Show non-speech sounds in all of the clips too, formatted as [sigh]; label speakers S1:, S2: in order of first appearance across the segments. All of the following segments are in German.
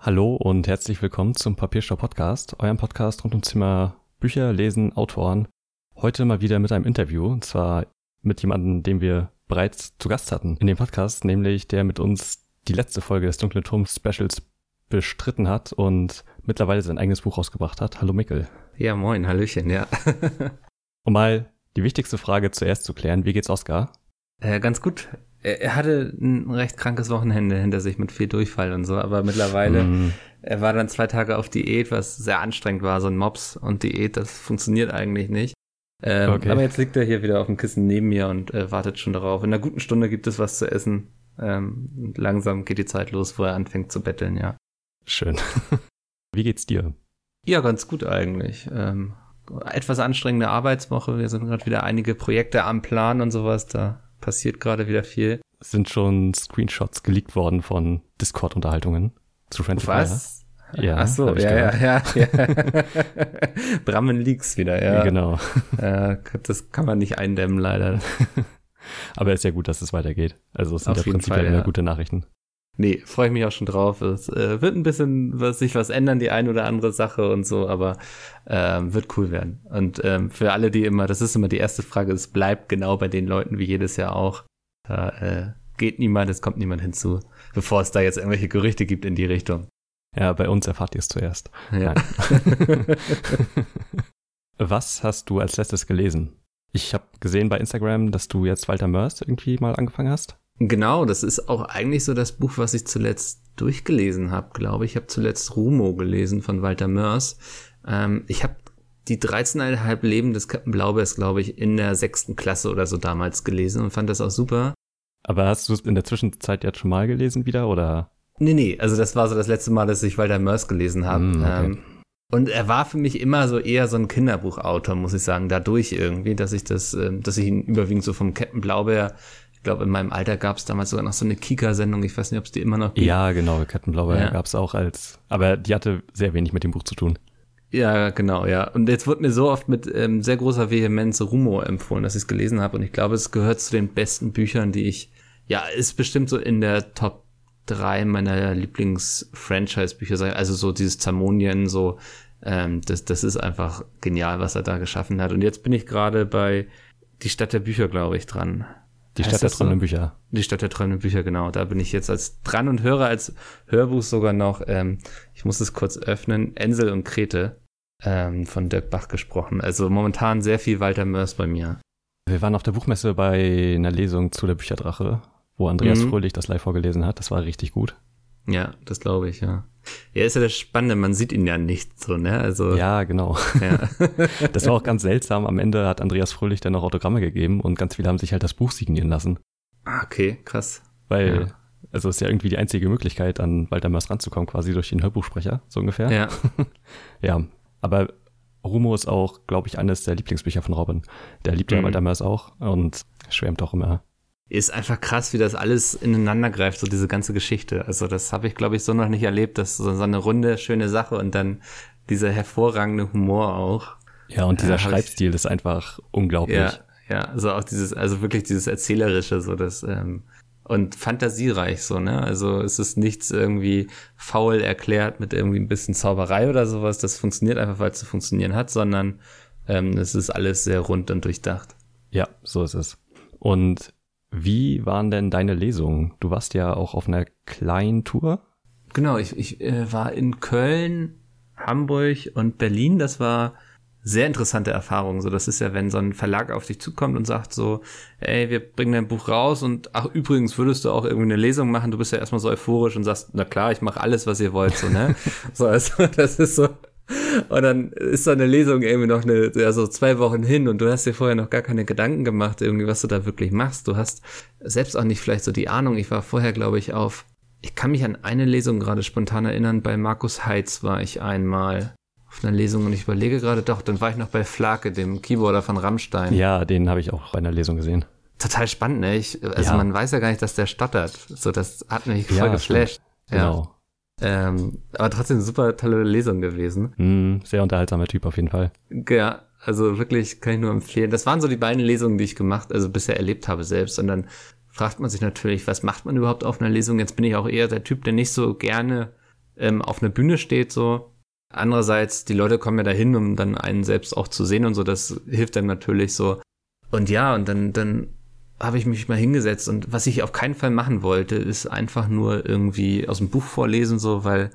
S1: Hallo und herzlich willkommen zum Papierstau Podcast, eurem Podcast rund ums Thema Bücher, Lesen, Autoren. Heute mal wieder mit einem Interview, und zwar mit jemandem, den wir bereits zu Gast hatten in dem Podcast, nämlich der mit uns die letzte Folge des Dunklen Turms Specials bestritten hat und mittlerweile sein eigenes Buch rausgebracht hat. Hallo Mickel.
S2: Ja, moin, Hallöchen, ja.
S1: um mal die wichtigste Frage zuerst zu klären, wie geht's Oskar?
S2: Äh, ganz gut. Er, hatte ein recht krankes Wochenende hinter sich mit viel Durchfall und so, aber mittlerweile, mm. er war dann zwei Tage auf Diät, was sehr anstrengend war, so ein Mops und Diät, das funktioniert eigentlich nicht. Ähm, okay. Aber jetzt liegt er hier wieder auf dem Kissen neben mir und äh, wartet schon darauf. In einer guten Stunde gibt es was zu essen. Ähm, und langsam geht die Zeit los, wo er anfängt zu betteln, ja.
S1: Schön. [laughs] Wie geht's dir?
S2: Ja, ganz gut eigentlich. Ähm, etwas anstrengende Arbeitswoche. Wir sind gerade wieder einige Projekte am Plan und sowas. Da passiert gerade wieder viel.
S1: Es sind schon Screenshots geleakt worden von Discord-Unterhaltungen zu Friendly
S2: Was? Fire. Ja, Ach so, ja, ja, ja, [laughs] ja. Brammen Leaks wieder, ja.
S1: Genau.
S2: Ja, das kann man nicht eindämmen, leider. [laughs]
S1: Aber es ist ja gut, dass es weitergeht. Also es sind Auf ja prinzipiell Fall, ja. gute Nachrichten.
S2: Nee, freue ich mich auch schon drauf. Es äh, wird ein bisschen was, sich was ändern, die ein oder andere Sache und so, aber ähm, wird cool werden. Und ähm, für alle, die immer, das ist immer die erste Frage, es bleibt genau bei den Leuten wie jedes Jahr auch. Da äh, geht niemand, es kommt niemand hinzu, bevor es da jetzt irgendwelche Gerüchte gibt in die Richtung.
S1: Ja, bei uns erfahrt ihr es zuerst.
S2: Ja. [laughs]
S1: was hast du als letztes gelesen? Ich habe gesehen bei Instagram, dass du jetzt Walter Mörs irgendwie mal angefangen hast.
S2: Genau, das ist auch eigentlich so das Buch, was ich zuletzt durchgelesen habe, glaube ich. Ich habe zuletzt Rumo gelesen von Walter Mörs. Ähm, ich habe die 13,5 Leben des Captain Blaubeers, glaube ich, in der sechsten Klasse oder so damals gelesen und fand das auch super.
S1: Aber hast du es in der Zwischenzeit jetzt schon mal gelesen wieder, oder?
S2: Nee, nee, also das war so das letzte Mal, dass ich Walter Mörs gelesen habe. Mm, okay. ähm, und er war für mich immer so eher so ein Kinderbuchautor, muss ich sagen, dadurch irgendwie, dass ich das, ähm, dass ich ihn überwiegend so vom Captain Blaubeer ich glaube, in meinem Alter gab es damals sogar noch so eine Kika-Sendung. Ich weiß nicht, ob es die immer noch
S1: gibt. Ja, genau. Kettenblaubeer ja. gab es auch als, aber die hatte sehr wenig mit dem Buch zu tun.
S2: Ja, genau, ja. Und jetzt wurde mir so oft mit ähm, sehr großer Vehemenz Rumo empfohlen, dass ich es gelesen habe. Und ich glaube, es gehört zu den besten Büchern, die ich, ja, ist bestimmt so in der Top drei meiner Lieblings-Franchise-Bücher. Also so dieses Zamonien, so, ähm, das, das ist einfach genial, was er da geschaffen hat. Und jetzt bin ich gerade bei Die Stadt der Bücher, glaube ich, dran.
S1: Die Stadt der träumenden so? Bücher.
S2: Die Stadt der träumenden Bücher, genau. Da bin ich jetzt als dran und höre als Hörbuch sogar noch, ähm, ich muss es kurz öffnen, Ensel und Krete ähm, von Dirk Bach gesprochen. Also momentan sehr viel Walter Mörs bei mir.
S1: Wir waren auf der Buchmesse bei einer Lesung zu der Bücherdrache, wo Andreas mhm. Fröhlich das live vorgelesen hat. Das war richtig gut.
S2: Ja, das glaube ich, ja. Ja, ist ja das Spannende, man sieht ihn ja nicht so, ne? Also.
S1: Ja, genau. Ja. [laughs] das war auch ganz seltsam. Am Ende hat Andreas Fröhlich dann noch Autogramme gegeben und ganz viele haben sich halt das Buch signieren lassen.
S2: Ah, okay, krass.
S1: Weil, ja. also ist ja irgendwie die einzige Möglichkeit, an Walter Mörs ranzukommen, quasi durch den Hörbuchsprecher, so ungefähr.
S2: Ja. [laughs]
S1: ja, aber Rumo ist auch, glaube ich, eines der Lieblingsbücher von Robin. Der liebt ja mhm. Walter Mörs auch und schwärmt auch immer
S2: ist einfach krass, wie das alles ineinander greift, so diese ganze Geschichte. Also das habe ich, glaube ich, so noch nicht erlebt, dass so, so eine runde, schöne Sache und dann dieser hervorragende Humor auch.
S1: Ja, und dieser äh, Schreibstil ich, ist einfach unglaublich.
S2: Ja, ja, also auch dieses, also wirklich dieses Erzählerische, so das, ähm, und fantasiereich so, ne? Also es ist nichts irgendwie faul erklärt mit irgendwie ein bisschen Zauberei oder sowas. Das funktioniert einfach, weil es zu funktionieren hat, sondern ähm, es ist alles sehr rund und durchdacht.
S1: Ja, so ist es. Und wie waren denn deine Lesungen? Du warst ja auch auf einer kleinen Tour.
S2: Genau, ich, ich äh, war in Köln, Hamburg und Berlin. Das war sehr interessante Erfahrung. So, das ist ja, wenn so ein Verlag auf dich zukommt und sagt so, ey, wir bringen dein Buch raus und ach übrigens würdest du auch irgendwie eine Lesung machen. Du bist ja erstmal so euphorisch und sagst, na klar, ich mache alles, was ihr wollt, so ne. [laughs] so, also das ist so und dann ist so eine Lesung irgendwie noch eine, ja, so zwei Wochen hin und du hast dir vorher noch gar keine Gedanken gemacht, irgendwie, was du da wirklich machst. Du hast selbst auch nicht vielleicht so die Ahnung. Ich war vorher, glaube ich, auf, ich kann mich an eine Lesung gerade spontan erinnern, bei Markus Heitz war ich einmal auf einer Lesung und ich überlege gerade, doch, dann war ich noch bei Flake, dem Keyboarder von Rammstein.
S1: Ja, den habe ich auch bei einer Lesung gesehen.
S2: Total spannend, ne? Ich, also ja. man weiß ja gar nicht, dass der stottert. So, das hat mich voll ja, geflasht. Stimmt.
S1: Genau. Ja.
S2: Ähm, aber trotzdem super tolle Lesung gewesen.
S1: Mm, sehr unterhaltsamer Typ auf jeden Fall.
S2: Ja, also wirklich kann ich nur empfehlen. Das waren so die beiden Lesungen, die ich gemacht, also bisher erlebt habe selbst. Und dann fragt man sich natürlich, was macht man überhaupt auf einer Lesung? Jetzt bin ich auch eher der Typ, der nicht so gerne ähm, auf einer Bühne steht, so. Andererseits, die Leute kommen ja dahin, um dann einen selbst auch zu sehen und so, das hilft dann natürlich so. Und ja, und dann, dann habe ich mich mal hingesetzt und was ich auf keinen Fall machen wollte, ist einfach nur irgendwie aus dem Buch vorlesen, so, weil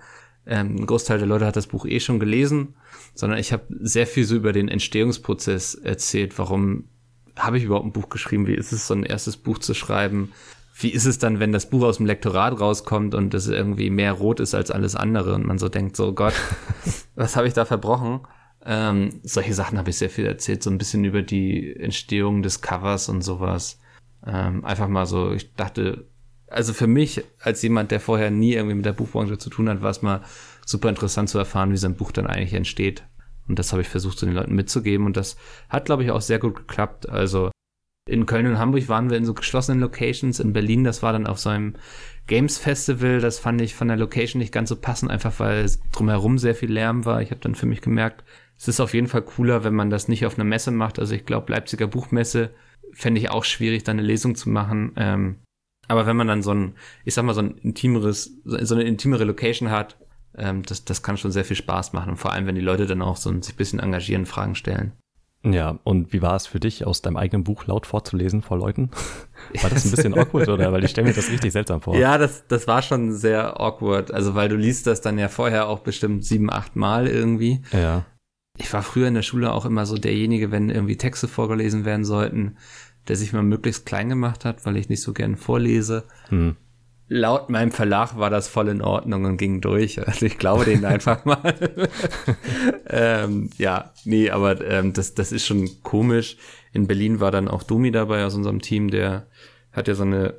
S2: ähm, ein Großteil der Leute hat das Buch eh schon gelesen, sondern ich habe sehr viel so über den Entstehungsprozess erzählt. Warum habe ich überhaupt ein Buch geschrieben? Wie ist es, so ein erstes Buch zu schreiben? Wie ist es dann, wenn das Buch aus dem Lektorat rauskommt und es irgendwie mehr rot ist als alles andere und man so denkt, so Gott, [laughs] was habe ich da verbrochen? Ähm, solche Sachen habe ich sehr viel erzählt, so ein bisschen über die Entstehung des Covers und sowas. Ähm, einfach mal so, ich dachte, also für mich, als jemand, der vorher nie irgendwie mit der Buchbranche zu tun hat, war es mal super interessant zu erfahren, wie so ein Buch dann eigentlich entsteht. Und das habe ich versucht, so den Leuten mitzugeben. Und das hat, glaube ich, auch sehr gut geklappt. Also in Köln und Hamburg waren wir in so geschlossenen Locations. In Berlin, das war dann auf so einem Games Festival. Das fand ich von der Location nicht ganz so passend, einfach weil drumherum sehr viel Lärm war. Ich habe dann für mich gemerkt, es ist auf jeden Fall cooler, wenn man das nicht auf einer Messe macht. Also ich glaube, Leipziger Buchmesse fände ich auch schwierig, da eine Lesung zu machen. Ähm, aber wenn man dann so ein, ich sag mal, so ein intimeres, so eine intimere Location hat, ähm, das, das kann schon sehr viel Spaß machen. Und vor allem, wenn die Leute dann auch so ein, sich ein bisschen engagieren, Fragen stellen.
S1: Ja, und wie war es für dich, aus deinem eigenen Buch laut vorzulesen vor Leuten? [laughs] War das ein bisschen awkward oder? Weil ich stelle mir das richtig seltsam vor.
S2: Ja, das, das war schon sehr awkward. Also, weil du liest das dann ja vorher auch bestimmt sieben, acht Mal irgendwie.
S1: Ja.
S2: Ich war früher in der Schule auch immer so derjenige, wenn irgendwie Texte vorgelesen werden sollten, der sich mal möglichst klein gemacht hat, weil ich nicht so gern vorlese. Hm laut meinem Verlag war das voll in Ordnung und ging durch. Also ich glaube denen einfach [laughs] mal. ähm, ja, nee, aber ähm, das, das ist schon komisch. In Berlin war dann auch Dumi dabei aus unserem Team, der hat ja so eine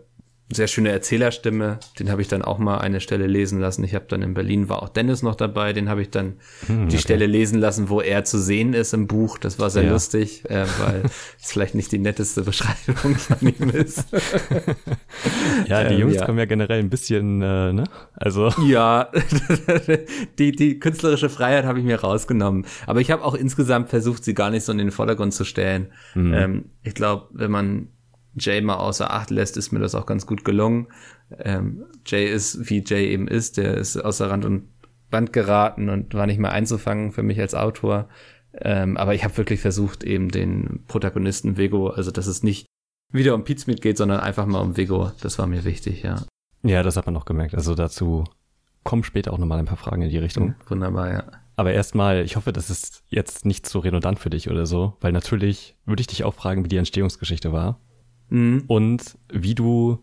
S2: sehr schöne Erzählerstimme. Den habe ich dann auch mal eine Stelle lesen lassen. Ich habe dann in Berlin war auch Dennis noch dabei. Den habe ich dann hm, die Stelle lesen lassen, wo er zu sehen ist im Buch. Das war sehr ja. lustig, äh, weil [laughs] es vielleicht nicht die netteste Beschreibung von ihm ist. [laughs]
S1: ja, die ähm, Jungs ja. kommen ja generell ein bisschen, äh, ne? Also [laughs]
S2: ja, die die künstlerische Freiheit habe ich mir rausgenommen. Aber ich habe auch insgesamt versucht, sie gar nicht so in den Vordergrund zu stellen. Mhm. Ähm, ich glaube, wenn man Jay mal außer Acht lässt, ist mir das auch ganz gut gelungen. Ähm, Jay ist, wie Jay eben ist, der ist außer Rand und Band geraten und war nicht mehr einzufangen für mich als Autor. Ähm, aber ich habe wirklich versucht, eben den Protagonisten Vigo, also dass es nicht wieder um Pizmeet geht, sondern einfach mal um Vigo. Das war mir wichtig, ja.
S1: Ja, das hat man noch gemerkt. Also dazu kommen später auch nochmal ein paar Fragen in die Richtung.
S2: Wunderbar, ja.
S1: Aber erstmal, ich hoffe, das ist jetzt nicht so redundant für dich oder so, weil natürlich würde ich dich auch fragen, wie die Entstehungsgeschichte war. Mhm. Und wie du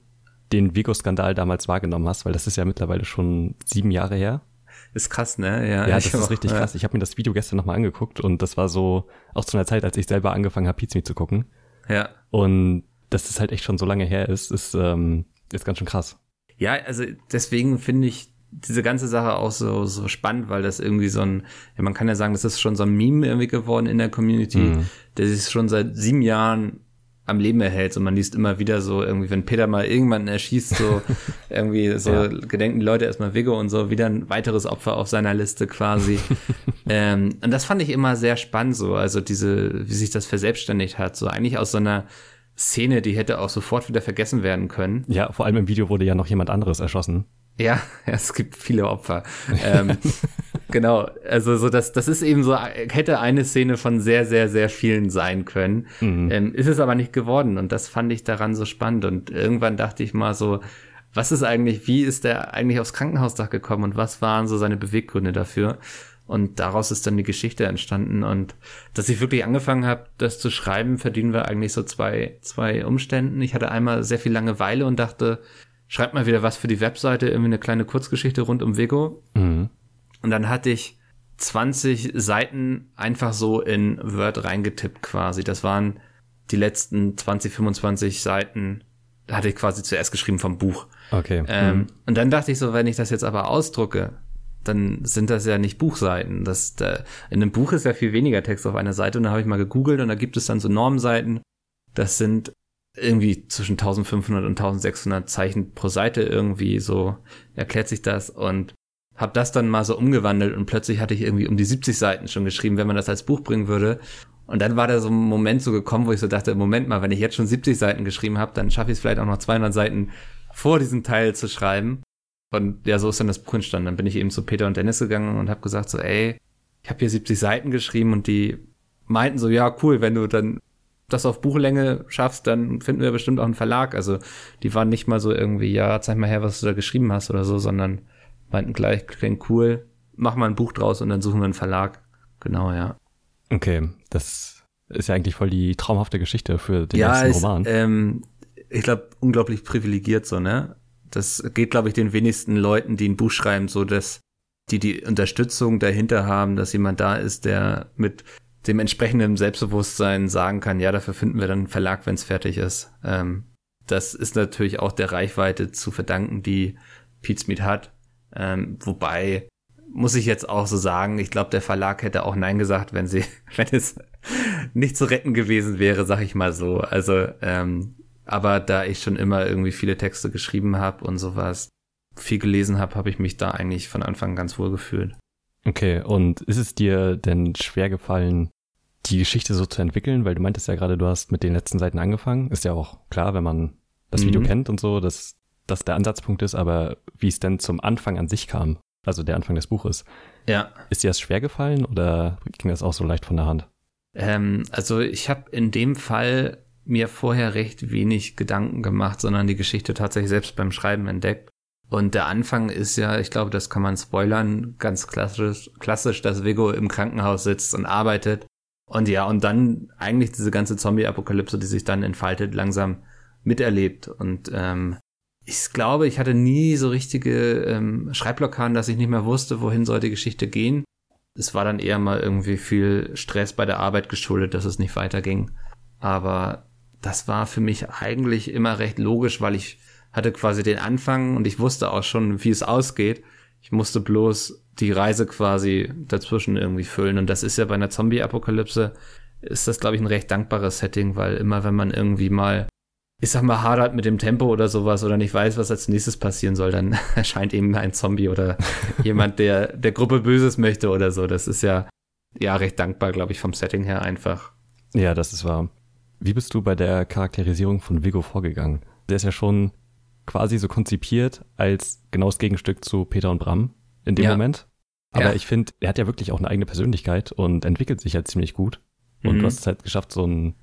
S1: den Vigo-Skandal damals wahrgenommen hast, weil das ist ja mittlerweile schon sieben Jahre her.
S2: Ist krass, ne? Ja,
S1: ja das ist auch, richtig krass. Ich habe mir das Video gestern nochmal angeguckt und das war so auch zu einer Zeit, als ich selber angefangen habe, Pizza zu gucken.
S2: Ja.
S1: Und dass das halt echt schon so lange her ist, ist, ähm, ist ganz schön krass.
S2: Ja, also deswegen finde ich diese ganze Sache auch so, so spannend, weil das irgendwie so ein, ja, man kann ja sagen, das ist schon so ein Meme irgendwie geworden in der Community, mhm. der sich schon seit sieben Jahren am Leben erhält. Und man liest immer wieder so, irgendwie, wenn Peter mal irgendwann erschießt, so [laughs] irgendwie so ja. gedenken die Leute erstmal Vigo und so, wieder ein weiteres Opfer auf seiner Liste quasi. [laughs] ähm, und das fand ich immer sehr spannend, so, also diese, wie sich das verselbstständigt hat, so eigentlich aus so einer Szene, die hätte auch sofort wieder vergessen werden können.
S1: Ja, vor allem im Video wurde ja noch jemand anderes erschossen.
S2: Ja, [laughs] es gibt viele Opfer. ähm, [laughs] genau, also so das, das ist eben so, hätte eine Szene von sehr, sehr, sehr vielen sein können. Mhm. Ähm, ist es aber nicht geworden und das fand ich daran so spannend. Und irgendwann dachte ich mal so, was ist eigentlich, wie ist der eigentlich aufs Krankenhausdach gekommen und was waren so seine Beweggründe dafür? Und daraus ist dann die Geschichte entstanden. Und dass ich wirklich angefangen habe, das zu schreiben, verdienen wir eigentlich so zwei, zwei Umständen. Ich hatte einmal sehr viel Langeweile und dachte, schreib mal wieder was für die Webseite, irgendwie eine kleine Kurzgeschichte rund um Vigo. Mhm. Und dann hatte ich 20 Seiten einfach so in Word reingetippt quasi. Das waren die letzten 20, 25 Seiten, da hatte ich quasi zuerst geschrieben vom Buch.
S1: Okay.
S2: Ähm, mhm. Und dann dachte ich so, wenn ich das jetzt aber ausdrucke, dann sind das ja nicht Buchseiten. Das, da, in einem Buch ist ja viel weniger Text auf einer Seite und da habe ich mal gegoogelt und da gibt es dann so Normseiten. Das sind irgendwie zwischen 1500 und 1600 Zeichen pro Seite irgendwie so erklärt sich das und habe das dann mal so umgewandelt und plötzlich hatte ich irgendwie um die 70 Seiten schon geschrieben, wenn man das als Buch bringen würde. Und dann war da so ein Moment so gekommen, wo ich so dachte, Moment mal, wenn ich jetzt schon 70 Seiten geschrieben habe, dann schaffe ich es vielleicht auch noch 200 Seiten vor diesem Teil zu schreiben. Und ja, so ist dann das Buch entstanden. Dann bin ich eben zu Peter und Dennis gegangen und habe gesagt so, ey, ich habe hier 70 Seiten geschrieben und die meinten so, ja, cool, wenn du dann das auf Buchlänge schaffst, dann finden wir bestimmt auch einen Verlag. Also die waren nicht mal so irgendwie, ja, zeig mal her, was du da geschrieben hast oder so, sondern meinten gleich, klingt cool, mach mal ein Buch draus und dann suchen wir einen Verlag. Genau, ja.
S1: Okay, das ist ja eigentlich voll die traumhafte Geschichte für den ja, nächsten Roman.
S2: Ähm, ich glaube, unglaublich privilegiert so, ne? Das geht, glaube ich, den wenigsten Leuten, die ein Buch schreiben, so dass die die Unterstützung dahinter haben, dass jemand da ist, der mit dem entsprechenden Selbstbewusstsein sagen kann, ja, dafür finden wir dann einen Verlag, wenn es fertig ist. Ähm, das ist natürlich auch der Reichweite zu verdanken, die Pete hat. Ähm, wobei muss ich jetzt auch so sagen, ich glaube, der Verlag hätte auch Nein gesagt, wenn sie, [laughs] wenn es nicht zu retten gewesen wäre, sag ich mal so. Also, ähm, aber da ich schon immer irgendwie viele Texte geschrieben habe und sowas, viel gelesen habe, habe ich mich da eigentlich von Anfang an ganz wohl gefühlt.
S1: Okay, und ist es dir denn schwer gefallen, die Geschichte so zu entwickeln? Weil du meintest ja gerade, du hast mit den letzten Seiten angefangen. Ist ja auch klar, wenn man das mhm. Video kennt und so, dass das der Ansatzpunkt ist, aber wie es denn zum Anfang an sich kam, also der Anfang des Buches.
S2: Ja.
S1: Ist dir das schwer gefallen oder ging das auch so leicht von der Hand?
S2: Ähm, also ich habe in dem Fall mir vorher recht wenig Gedanken gemacht, sondern die Geschichte tatsächlich selbst beim Schreiben entdeckt. Und der Anfang ist ja, ich glaube, das kann man spoilern, ganz klassisch, klassisch, dass Vigo im Krankenhaus sitzt und arbeitet. Und ja, und dann eigentlich diese ganze Zombie-Apokalypse, die sich dann entfaltet, langsam miterlebt. Und ähm, ich glaube, ich hatte nie so richtige ähm, Schreibblockaden, dass ich nicht mehr wusste, wohin soll die Geschichte gehen. Es war dann eher mal irgendwie viel Stress bei der Arbeit geschuldet, dass es nicht weiterging. Aber das war für mich eigentlich immer recht logisch, weil ich hatte quasi den Anfang und ich wusste auch schon, wie es ausgeht. Ich musste bloß die Reise quasi dazwischen irgendwie füllen. Und das ist ja bei einer Zombie-Apokalypse, ist das, glaube ich, ein recht dankbares Setting, weil immer, wenn man irgendwie mal, ich sag mal, hadert mit dem Tempo oder sowas oder nicht weiß, was als nächstes passieren soll, dann [laughs] erscheint eben ein Zombie oder [laughs] jemand, der der Gruppe Böses möchte oder so. Das ist ja, ja, recht dankbar, glaube ich, vom Setting her einfach.
S1: Ja, das ist wahr. Wie bist du bei der Charakterisierung von Vigo vorgegangen? Der ist ja schon quasi so konzipiert als genaues Gegenstück zu Peter und Bram in dem ja. Moment. Aber ja. ich finde, er hat ja wirklich auch eine eigene Persönlichkeit und entwickelt sich halt ziemlich gut. Und mhm. du hast es halt geschafft, so ein,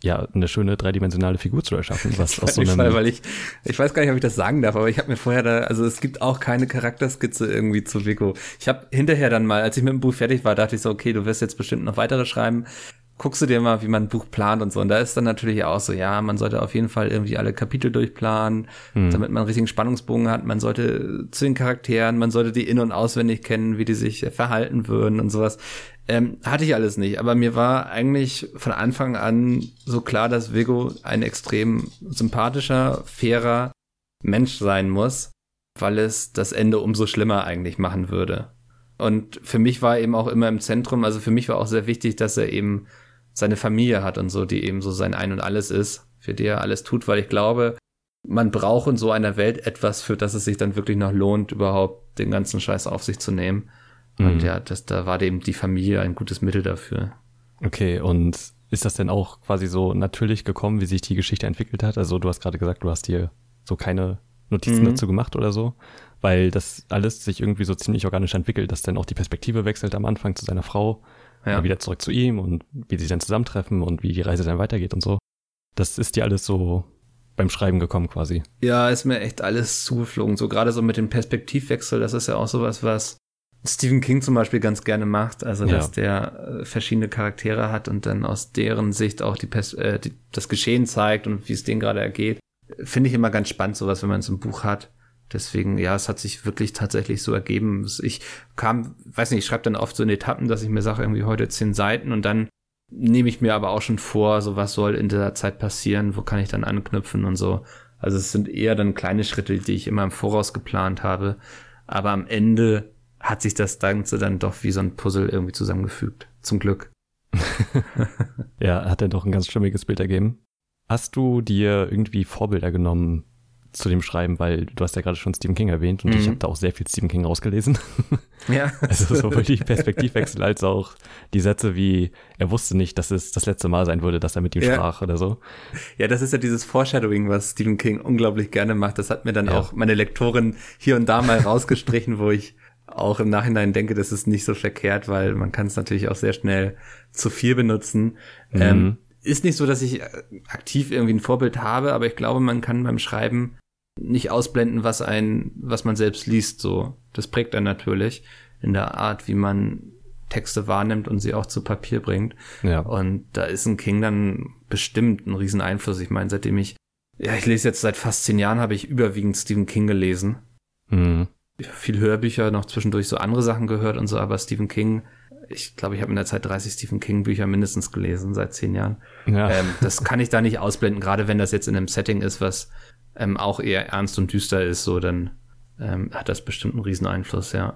S1: ja, eine schöne dreidimensionale Figur zu erschaffen. [laughs] Was aus so einem
S2: Fall, weil ich, ich weiß gar nicht, ob ich das sagen darf, aber ich habe mir vorher da, also es gibt auch keine Charakterskizze irgendwie zu Vico. Ich habe hinterher dann mal, als ich mit dem Buch fertig war, dachte ich so, okay, du wirst jetzt bestimmt noch weitere schreiben guckst du dir mal, wie man ein Buch plant und so. Und da ist dann natürlich auch so, ja, man sollte auf jeden Fall irgendwie alle Kapitel durchplanen, hm. damit man einen richtigen Spannungsbogen hat. Man sollte zu den Charakteren, man sollte die in- und auswendig kennen, wie die sich verhalten würden und sowas. Ähm, hatte ich alles nicht. Aber mir war eigentlich von Anfang an so klar, dass Vigo ein extrem sympathischer, fairer Mensch sein muss, weil es das Ende umso schlimmer eigentlich machen würde. Und für mich war eben auch immer im Zentrum, also für mich war auch sehr wichtig, dass er eben seine Familie hat und so, die eben so sein Ein und Alles ist, für die er alles tut, weil ich glaube, man braucht in so einer Welt etwas, für das es sich dann wirklich noch lohnt, überhaupt den ganzen Scheiß auf sich zu nehmen. Mhm. Und ja, das, da war eben die Familie ein gutes Mittel dafür.
S1: Okay, und ist das denn auch quasi so natürlich gekommen, wie sich die Geschichte entwickelt hat? Also du hast gerade gesagt, du hast dir so keine Notizen mhm. dazu gemacht oder so, weil das alles sich irgendwie so ziemlich organisch entwickelt, dass dann auch die Perspektive wechselt am Anfang zu seiner Frau ja. wieder zurück zu ihm und wie sie dann zusammentreffen und wie die Reise dann weitergeht und so. Das ist dir alles so beim Schreiben gekommen quasi.
S2: Ja, ist mir echt alles zugeflogen. So gerade so mit dem Perspektivwechsel, das ist ja auch sowas, was Stephen King zum Beispiel ganz gerne macht. Also, dass ja. der äh, verschiedene Charaktere hat und dann aus deren Sicht auch die, Pers äh, die das Geschehen zeigt und wie es denen gerade ergeht. Finde ich immer ganz spannend, sowas, wenn man es im Buch hat. Deswegen, ja, es hat sich wirklich tatsächlich so ergeben. Ich kam, weiß nicht, ich schreibe dann oft so in Etappen, dass ich mir sage, irgendwie heute zehn Seiten und dann nehme ich mir aber auch schon vor, so was soll in der Zeit passieren, wo kann ich dann anknüpfen und so. Also es sind eher dann kleine Schritte, die ich immer im Voraus geplant habe. Aber am Ende hat sich das Ganze dann doch wie so ein Puzzle irgendwie zusammengefügt. Zum Glück. [laughs] [laughs]
S1: ja, hat dann doch ein ganz stimmiges Bild ergeben. Hast du dir irgendwie Vorbilder genommen zu dem Schreiben, weil du hast ja gerade schon Stephen King erwähnt und mhm. ich habe da auch sehr viel Stephen King rausgelesen. [laughs] Ja. [laughs] also sowohl die Perspektivwechsel als auch die Sätze wie, er wusste nicht, dass es das letzte Mal sein würde, dass er mit ihm ja. sprach oder so.
S2: Ja, das ist ja dieses Foreshadowing, was Stephen King unglaublich gerne macht. Das hat mir dann ja. auch meine Lektorin hier und da mal rausgestrichen, wo ich auch im Nachhinein denke, das ist nicht so verkehrt, weil man kann es natürlich auch sehr schnell zu viel benutzen. Mhm. Ähm, ist nicht so, dass ich aktiv irgendwie ein Vorbild habe, aber ich glaube, man kann beim Schreiben nicht ausblenden, was ein, was man selbst liest, so. Das prägt dann natürlich in der Art, wie man Texte wahrnimmt und sie auch zu Papier bringt. Ja. Und da ist ein King dann bestimmt ein riesen Einfluss. Ich meine, seitdem ich, ja, ich lese jetzt seit fast zehn Jahren, habe ich überwiegend Stephen King gelesen. Mhm. Viel Hörbücher, noch zwischendurch so andere Sachen gehört und so, aber Stephen King ich glaube, ich habe in der Zeit 30 Stephen King Bücher mindestens gelesen seit zehn Jahren. Ja. Ähm, das kann ich da nicht ausblenden, gerade wenn das jetzt in einem Setting ist, was ähm, auch eher ernst und düster ist, so dann ähm, hat das bestimmt einen riesen Einfluss, ja.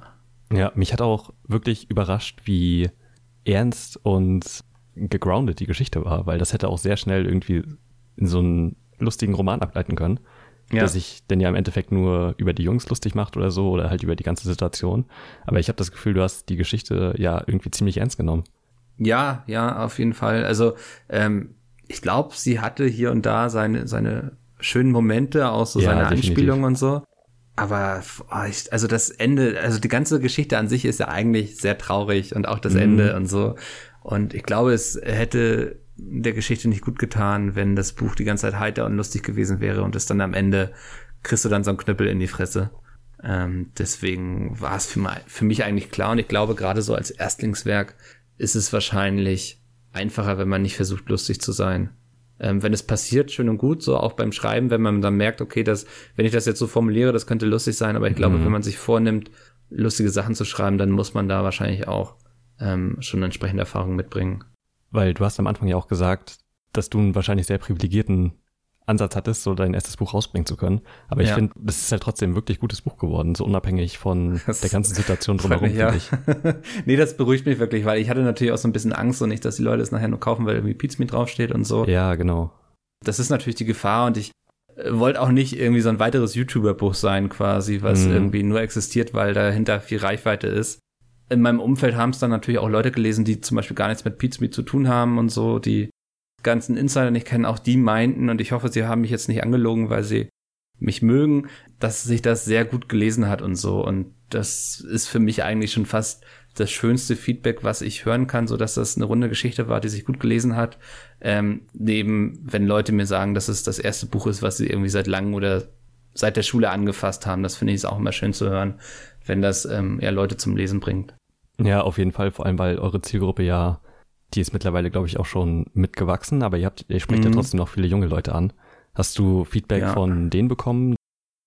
S1: Ja, mich hat auch wirklich überrascht, wie ernst und gegroundet die Geschichte war, weil das hätte auch sehr schnell irgendwie in so einen lustigen Roman ableiten können ja. der sich denn ja im Endeffekt nur über die Jungs lustig macht oder so oder halt über die ganze Situation. Aber ich habe das Gefühl, du hast die Geschichte ja irgendwie ziemlich ernst genommen.
S2: Ja, ja, auf jeden Fall. Also ähm, ich glaube, sie hatte hier und da seine, seine schönen Momente, auch so ja, seine definitiv. Anspielungen und so. Aber oh, ich, also das Ende, also die ganze Geschichte an sich ist ja eigentlich sehr traurig und auch das mhm. Ende und so. Und ich glaube, es hätte der Geschichte nicht gut getan, wenn das Buch die ganze Zeit heiter und lustig gewesen wäre und es dann am Ende kriegst du dann so einen Knüppel in die Fresse. Ähm, deswegen war es für, für mich eigentlich klar und ich glaube, gerade so als Erstlingswerk ist es wahrscheinlich einfacher, wenn man nicht versucht, lustig zu sein. Ähm, wenn es passiert, schön und gut, so auch beim Schreiben, wenn man dann merkt, okay, das, wenn ich das jetzt so formuliere, das könnte lustig sein, aber ich glaube, mhm. wenn man sich vornimmt, lustige Sachen zu schreiben, dann muss man da wahrscheinlich auch ähm, schon entsprechende Erfahrungen mitbringen.
S1: Weil du hast am Anfang ja auch gesagt, dass du einen wahrscheinlich sehr privilegierten Ansatz hattest, so dein erstes Buch rausbringen zu können. Aber ich ja. finde, das ist halt trotzdem ein wirklich gutes Buch geworden, so unabhängig von [laughs] das der ganzen Situation [laughs] drumherum,
S2: ja. ich. [laughs] nee, das beruhigt mich wirklich, weil ich hatte natürlich auch so ein bisschen Angst und nicht, dass die Leute es nachher nur kaufen, weil irgendwie Pizza draufsteht und so.
S1: Ja, genau.
S2: Das ist natürlich die Gefahr und ich äh, wollte auch nicht irgendwie so ein weiteres YouTuber-Buch sein quasi, was mhm. irgendwie nur existiert, weil dahinter viel Reichweite ist in meinem Umfeld haben es dann natürlich auch Leute gelesen, die zum Beispiel gar nichts mit Pizmeet zu tun haben und so, die ganzen Insider nicht kennen, auch die meinten, und ich hoffe, sie haben mich jetzt nicht angelogen, weil sie mich mögen, dass sich das sehr gut gelesen hat und so. Und das ist für mich eigentlich schon fast das schönste Feedback, was ich hören kann, so dass das eine runde Geschichte war, die sich gut gelesen hat. Ähm, neben, wenn Leute mir sagen, dass es das erste Buch ist, was sie irgendwie seit langem oder seit der Schule angefasst haben, das finde ich auch immer schön zu hören, wenn das ähm, ja Leute zum Lesen bringt.
S1: Ja, auf jeden Fall, vor allem, weil eure Zielgruppe ja, die ist mittlerweile, glaube ich, auch schon mitgewachsen, aber ihr habt, ihr spricht mhm. ja trotzdem noch viele junge Leute an. Hast du Feedback ja. von denen bekommen?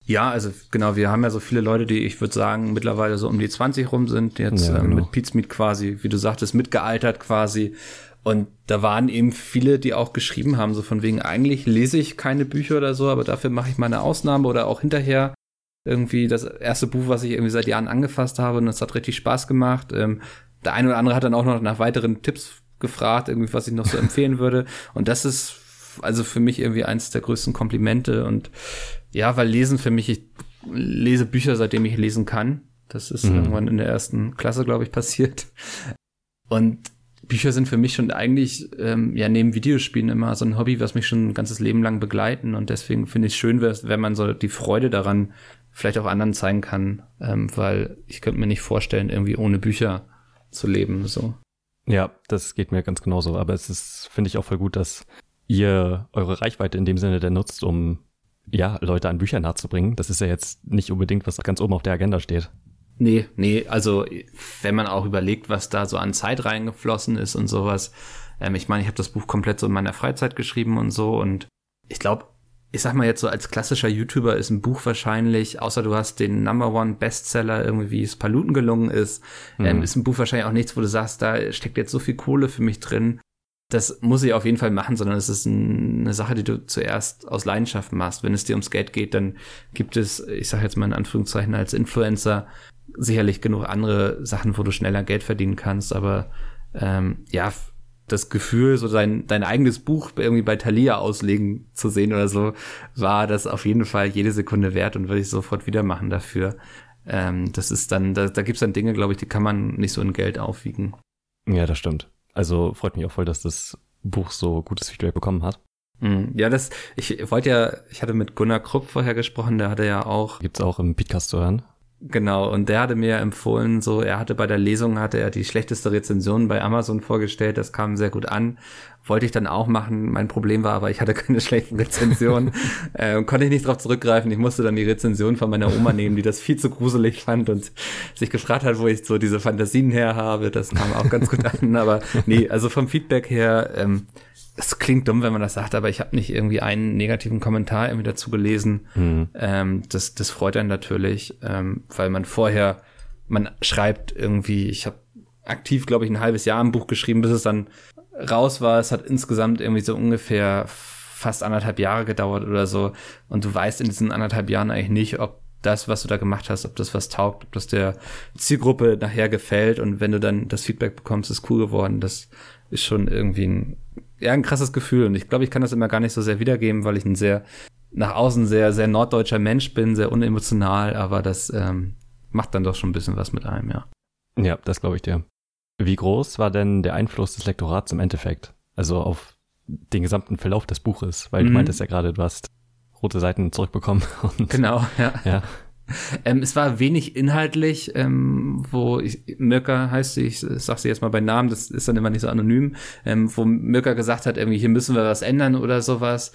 S2: Ja, also genau, wir haben ja so viele Leute, die ich würde sagen mittlerweile so um die 20 rum sind, jetzt ja, ähm, genau. mit Pizmeet quasi, wie du sagtest, mitgealtert quasi. Und da waren eben viele, die auch geschrieben haben, so von wegen, eigentlich lese ich keine Bücher oder so, aber dafür mache ich mal eine Ausnahme oder auch hinterher irgendwie das erste Buch, was ich irgendwie seit Jahren angefasst habe und es hat richtig Spaß gemacht. Ähm, der eine oder andere hat dann auch noch nach weiteren Tipps gefragt, irgendwie, was ich noch so empfehlen würde. Und das ist also für mich irgendwie eins der größten Komplimente. Und ja, weil Lesen für mich, ich lese Bücher, seitdem ich lesen kann. Das ist mhm. irgendwann in der ersten Klasse, glaube ich, passiert. Und Bücher sind für mich schon eigentlich, ähm, ja, neben Videospielen immer so ein Hobby, was mich schon ein ganzes Leben lang begleiten. Und deswegen finde ich es schön, wenn man so die Freude daran vielleicht auch anderen zeigen kann, ähm, weil ich könnte mir nicht vorstellen, irgendwie ohne Bücher zu leben. So.
S1: Ja, das geht mir ganz genauso. Aber es ist, finde ich, auch voll gut, dass ihr eure Reichweite in dem Sinne der nutzt, um ja, Leute an Bücher nahezubringen. Das ist ja jetzt nicht unbedingt, was ganz oben auf der Agenda steht.
S2: Nee, nee, also wenn man auch überlegt, was da so an Zeit reingeflossen ist und sowas. Ähm, ich meine, ich habe das Buch komplett so in meiner Freizeit geschrieben und so und ich glaube, ich sag mal jetzt so als klassischer YouTuber ist ein Buch wahrscheinlich, außer du hast den Number One Bestseller irgendwie, wie es Paluten gelungen ist, mhm. ähm, ist ein Buch wahrscheinlich auch nichts, wo du sagst, da steckt jetzt so viel Kohle für mich drin. Das muss ich auf jeden Fall machen, sondern es ist ein, eine Sache, die du zuerst aus Leidenschaft machst. Wenn es dir ums Geld geht, dann gibt es, ich sage jetzt mal in Anführungszeichen als Influencer, sicherlich genug andere Sachen, wo du schneller Geld verdienen kannst. Aber ähm, ja, das Gefühl, so dein, dein eigenes Buch irgendwie bei Thalia auslegen zu sehen oder so, war das auf jeden Fall jede Sekunde wert und würde ich sofort wieder machen dafür. Ähm, das ist dann, da, da gibt es dann Dinge, glaube ich, die kann man nicht so in Geld aufwiegen.
S1: Ja, das stimmt. Also freut mich auch voll, dass das Buch so gutes Feedback bekommen hat.
S2: Mhm. Ja, das, ich wollte ja, ich hatte mit Gunnar Krupp vorher gesprochen, der hatte ja auch.
S1: Gibt's auch im Podcast zu hören.
S2: Genau, und der hatte mir empfohlen, so, er hatte bei der Lesung, hatte er die schlechteste Rezension bei Amazon vorgestellt, das kam sehr gut an. Wollte ich dann auch machen, mein Problem war aber, ich hatte keine [laughs] schlechten Rezensionen, [laughs] äh, konnte ich nicht darauf zurückgreifen, ich musste dann die Rezension von meiner Oma nehmen, die das viel zu gruselig fand und sich gefragt hat, wo ich so diese Fantasien her habe, das kam auch ganz gut an, aber nee, also vom Feedback her, ähm, es klingt dumm, wenn man das sagt, aber ich habe nicht irgendwie einen negativen Kommentar irgendwie dazu gelesen. Mhm. Ähm, das, das freut einen natürlich, ähm, weil man vorher, man schreibt irgendwie, ich habe aktiv, glaube ich, ein halbes Jahr ein Buch geschrieben, bis es dann raus war. Es hat insgesamt irgendwie so ungefähr fast anderthalb Jahre gedauert oder so. Und du weißt in diesen anderthalb Jahren eigentlich nicht, ob das, was du da gemacht hast, ob das was taugt, ob das der Zielgruppe nachher gefällt. Und wenn du dann das Feedback bekommst, ist cool geworden. Das ist schon irgendwie ein ja, ein krasses Gefühl. Und ich glaube, ich kann das immer gar nicht so sehr wiedergeben, weil ich ein sehr, nach außen sehr, sehr norddeutscher Mensch bin, sehr unemotional, aber das ähm, macht dann doch schon ein bisschen was mit einem, ja.
S1: Ja, das glaube ich dir. Wie groß war denn der Einfluss des Lektorats im Endeffekt? Also auf den gesamten Verlauf des Buches, weil mhm. du meintest ja gerade, du hast rote Seiten zurückbekommen. [laughs]
S2: genau, ja. ja. [laughs] Ähm, es war wenig inhaltlich, ähm, wo ich, Mirka heißt sie, ich sag sie jetzt mal bei Namen, das ist dann immer nicht so anonym, ähm, wo Mirka gesagt hat, irgendwie hier müssen wir was ändern oder sowas.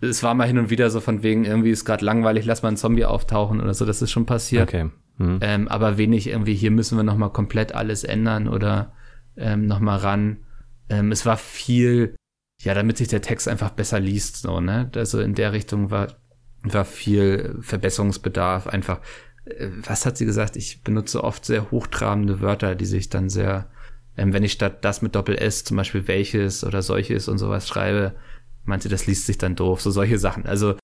S2: Es war mal hin und wieder so von wegen, irgendwie ist gerade langweilig, lass mal einen Zombie auftauchen oder so, das ist schon passiert. Okay. Mhm. Ähm, aber wenig irgendwie, hier müssen wir nochmal komplett alles ändern oder ähm, nochmal ran. Ähm, es war viel, ja, damit sich der Text einfach besser liest, so, ne? Also in der Richtung war war viel Verbesserungsbedarf. Einfach, äh, was hat sie gesagt? Ich benutze oft sehr hochtrabende Wörter, die sich dann sehr, ähm, wenn ich statt das mit Doppel S zum Beispiel welches oder solches und sowas schreibe, meint sie, das liest sich dann doof. So solche Sachen. Also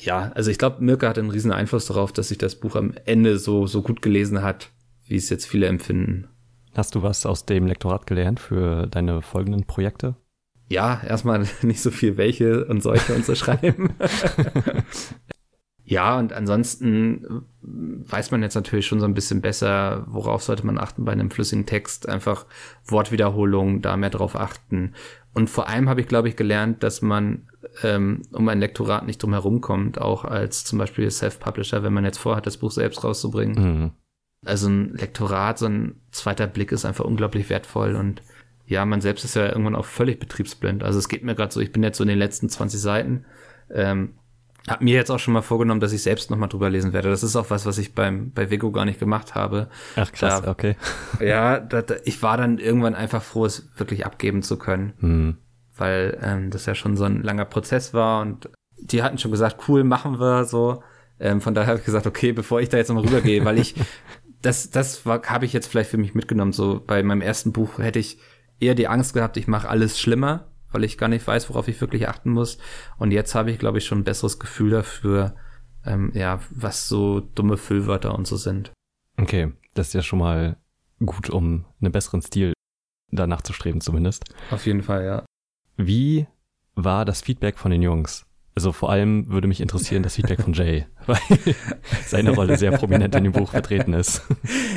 S2: ja, also ich glaube, Mirka hat einen riesen Einfluss darauf, dass sich das Buch am Ende so, so gut gelesen hat, wie es jetzt viele empfinden.
S1: Hast du was aus dem Lektorat gelernt für deine folgenden Projekte?
S2: Ja, erstmal [laughs] nicht so viel welche und solche und so schreiben. [laughs] Ja, und ansonsten äh, weiß man jetzt natürlich schon so ein bisschen besser, worauf sollte man achten bei einem flüssigen Text. Einfach Wortwiederholung, da mehr drauf achten. Und vor allem habe ich, glaube ich, gelernt, dass man ähm, um ein Lektorat nicht drum herum kommt, auch als zum Beispiel Self-Publisher, wenn man jetzt vorhat, das Buch selbst rauszubringen. Mhm. Also ein Lektorat, so ein zweiter Blick ist einfach unglaublich wertvoll und ja, man selbst ist ja irgendwann auch völlig betriebsblind. Also es geht mir gerade so, ich bin jetzt so in den letzten 20 Seiten. Ähm, hab mir jetzt auch schon mal vorgenommen, dass ich selbst noch mal drüber lesen werde. Das ist auch was, was ich beim bei Vigo gar nicht gemacht habe.
S1: Ach krass, da, okay. [laughs]
S2: Ja, da, da, ich war dann irgendwann einfach froh, es wirklich abgeben zu können, hm. weil ähm, das ja schon so ein langer Prozess war und die hatten schon gesagt, cool, machen wir so. Ähm, von daher habe ich gesagt, okay, bevor ich da jetzt nochmal rübergehe, weil ich [laughs] das das habe ich jetzt vielleicht für mich mitgenommen. So bei meinem ersten Buch hätte ich eher die Angst gehabt, ich mache alles schlimmer weil ich gar nicht weiß, worauf ich wirklich achten muss. Und jetzt habe ich, glaube ich, schon ein besseres Gefühl dafür, ähm, ja, was so dumme Füllwörter und so sind.
S1: Okay, das ist ja schon mal gut, um einen besseren Stil danach zu streben zumindest.
S2: Auf jeden Fall, ja.
S1: Wie war das Feedback von den Jungs? Also vor allem würde mich interessieren das Feedback von Jay, [laughs] weil seine Rolle sehr prominent in dem Buch vertreten ist.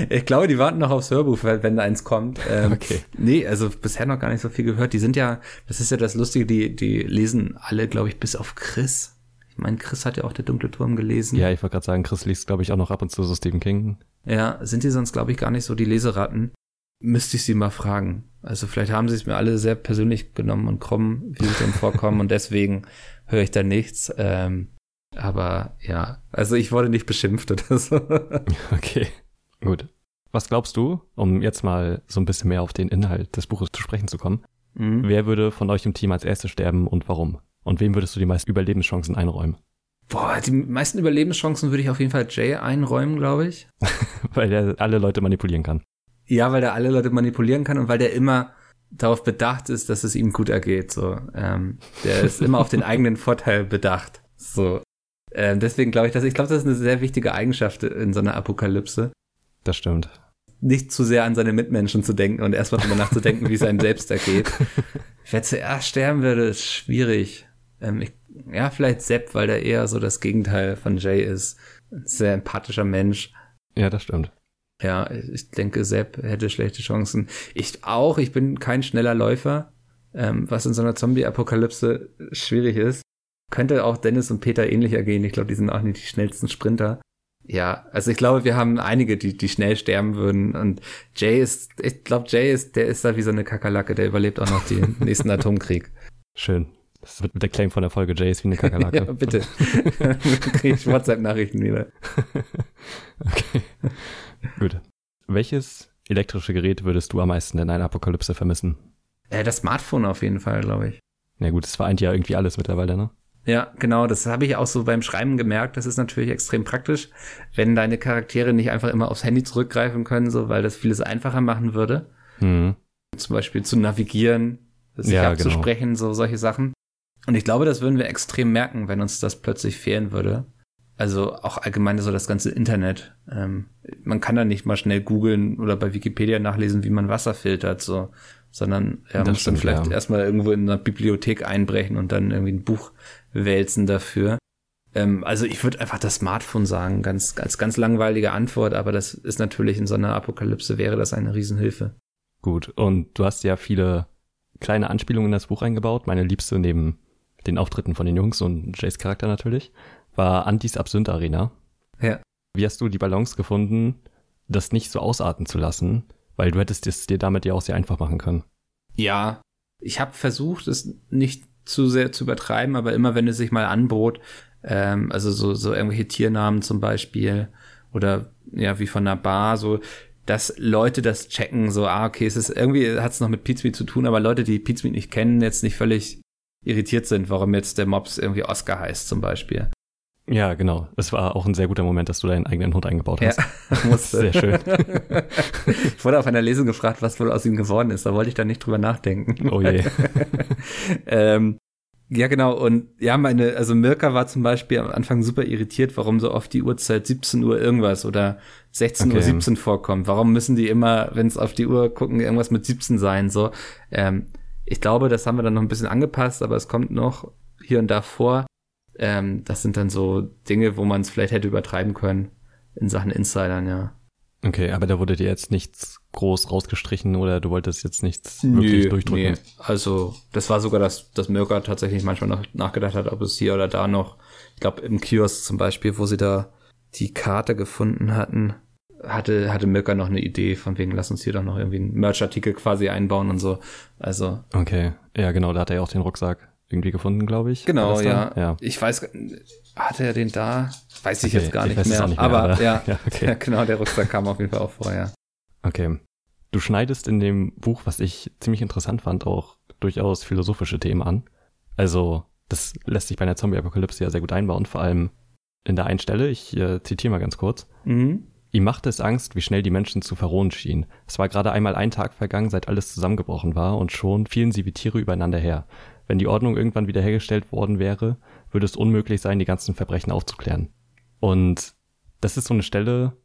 S2: Ich glaube, die warten noch aufs Hörbuch, wenn da eins kommt. Ähm, okay. Nee, also bisher noch gar nicht so viel gehört. Die sind ja, das ist ja das Lustige, die, die lesen alle, glaube ich, bis auf Chris. Ich meine, Chris hat ja auch der dunkle Turm gelesen.
S1: Ja, ich wollte gerade sagen, Chris liest, glaube ich, auch noch ab und zu so Stephen King.
S2: Ja, sind die sonst, glaube ich, gar nicht so die Leseratten. Müsste ich sie mal fragen. Also vielleicht haben sie es mir alle sehr persönlich genommen und krumm, wie sie dann vorkommen und deswegen höre ich da nichts. Ähm, aber ja, also ich wurde nicht beschimpft oder so. [laughs]
S1: Okay, gut. Was glaubst du, um jetzt mal so ein bisschen mehr auf den Inhalt des Buches zu sprechen zu kommen? Mhm. Wer würde von euch im Team als erstes sterben und warum? Und wem würdest du die meisten Überlebenschancen einräumen?
S2: Boah, die meisten Überlebenschancen würde ich auf jeden Fall Jay einräumen, glaube ich. [laughs]
S1: weil der alle Leute manipulieren kann.
S2: Ja, weil der alle Leute manipulieren kann und weil der immer darauf bedacht ist, dass es ihm gut ergeht. So, ähm, der ist immer auf den eigenen Vorteil bedacht. So, ähm, deswegen glaube ich, dass ich glaube, das ist eine sehr wichtige Eigenschaft in so einer Apokalypse.
S1: Das stimmt.
S2: nicht zu sehr an seine Mitmenschen zu denken und erstmal darüber nachzudenken, wie es einem selbst ergeht. Wer zuerst sterben würde, ist schwierig. Ähm, ich, ja, vielleicht Sepp, weil der eher so das Gegenteil von Jay ist. Ein sehr empathischer Mensch.
S1: Ja, das stimmt.
S2: Ja, ich denke, Sepp hätte schlechte Chancen. Ich auch, ich bin kein schneller Läufer, ähm, was in so einer Zombie-Apokalypse schwierig ist. Könnte auch Dennis und Peter ähnlicher gehen. Ich glaube, die sind auch nicht die schnellsten Sprinter. Ja, also ich glaube, wir haben einige, die, die schnell sterben würden. Und Jay ist, ich glaube, Jay ist, der ist da wie so eine Kakerlake, der überlebt auch noch den [laughs] nächsten Atomkrieg.
S1: Schön. Das wird der Claim von der Folge Jay ist wie eine Kakerlake. [laughs]
S2: ja, bitte. [laughs] kriege ich WhatsApp-Nachrichten wieder.
S1: okay. Gut. Welches elektrische Gerät würdest du am meisten in einer Apokalypse vermissen?
S2: Äh, das Smartphone auf jeden Fall, glaube ich.
S1: Na gut, das vereint ja irgendwie alles mittlerweile, ne?
S2: Ja, genau, das habe ich auch so beim Schreiben gemerkt. Das ist natürlich extrem praktisch, wenn deine Charaktere nicht einfach immer aufs Handy zurückgreifen können, so weil das vieles einfacher machen würde. Mhm. Zum Beispiel zu navigieren, sich ja, abzusprechen, genau. so solche Sachen. Und ich glaube, das würden wir extrem merken, wenn uns das plötzlich fehlen würde. Also auch allgemein so das ganze Internet. Ähm, man kann da nicht mal schnell googeln oder bei Wikipedia nachlesen, wie man Wasser filtert, so, sondern er ja, muss stimmt, dann vielleicht ja. erstmal irgendwo in einer Bibliothek einbrechen und dann irgendwie ein Buch wälzen dafür. Ähm, also ich würde einfach das Smartphone sagen, ganz, als ganz langweilige Antwort, aber das ist natürlich in so einer Apokalypse wäre das eine Riesenhilfe.
S1: Gut, und du hast ja viele kleine Anspielungen in das Buch eingebaut. Meine liebste neben den Auftritten von den Jungs und Jays Charakter natürlich, war Antis Absinthe Arena.
S2: Ja.
S1: Wie hast du die Balance gefunden, das nicht so ausarten zu lassen? Weil du hättest es dir damit ja auch sehr einfach machen können.
S2: Ja, ich habe versucht, es nicht zu sehr zu übertreiben, aber immer wenn es sich mal anbot, ähm, also so, so irgendwelche Tiernamen zum Beispiel oder ja, wie von einer Bar, so, dass Leute das checken, so, ah, okay, es ist irgendwie, hat es noch mit Pizmeet zu tun, aber Leute, die Pizmeet nicht kennen, jetzt nicht völlig irritiert sind, warum jetzt der Mops irgendwie Oscar heißt zum Beispiel.
S1: Ja, genau. Es war auch ein sehr guter Moment, dass du deinen eigenen Hund eingebaut hast.
S2: Ja, [laughs] musste. Sehr schön. ich wurde auf einer Lesung gefragt, was wohl aus ihm geworden ist. Da wollte ich dann nicht drüber nachdenken.
S1: Oh je. [laughs]
S2: ähm, ja, genau. Und ja, meine, also Mirka war zum Beispiel am Anfang super irritiert, warum so oft die Uhrzeit 17 Uhr irgendwas oder 16 okay. Uhr 17 vorkommt. Warum müssen die immer, wenn es auf die Uhr gucken, irgendwas mit 17 sein? So, ähm, ich glaube, das haben wir dann noch ein bisschen angepasst, aber es kommt noch hier und da vor. Ähm, das sind dann so Dinge, wo man es vielleicht hätte übertreiben können in Sachen Insidern, ja.
S1: Okay, aber da wurde dir jetzt nichts groß rausgestrichen oder du wolltest jetzt nichts wirklich Nö, durchdrücken? Nee.
S2: Also das war sogar, dass, dass Mirka tatsächlich manchmal noch nachgedacht hat, ob es hier oder da noch, ich glaube im Kiosk zum Beispiel, wo sie da die Karte gefunden hatten, hatte, hatte Mirka noch eine Idee von wegen, lass uns hier doch noch irgendwie einen Merch-Artikel quasi einbauen und so. Also.
S1: Okay. Ja, genau, da hat er ja auch den Rucksack irgendwie gefunden, glaube ich.
S2: Genau, ja. ja. Ich weiß, hatte er den da? Weiß ich okay, jetzt gar nicht mehr. nicht mehr. Aber, aber ja, [laughs] ja, okay. ja, genau, der Rucksack kam auf jeden Fall auch vorher.
S1: Okay. Du schneidest in dem Buch, was ich ziemlich interessant fand, auch durchaus philosophische Themen an. Also, das lässt sich bei einer Zombie-Apokalypse ja sehr gut einbauen, vor allem in der einen Stelle. Ich äh, zitiere mal ganz kurz. Mhm. Ihm machte es Angst, wie schnell die Menschen zu verrohen schienen. Es war gerade einmal ein Tag vergangen, seit alles zusammengebrochen war, und schon fielen sie wie Tiere übereinander her. Wenn die Ordnung irgendwann wiederhergestellt worden wäre, würde es unmöglich sein, die ganzen Verbrechen aufzuklären. Und das ist so eine Stelle,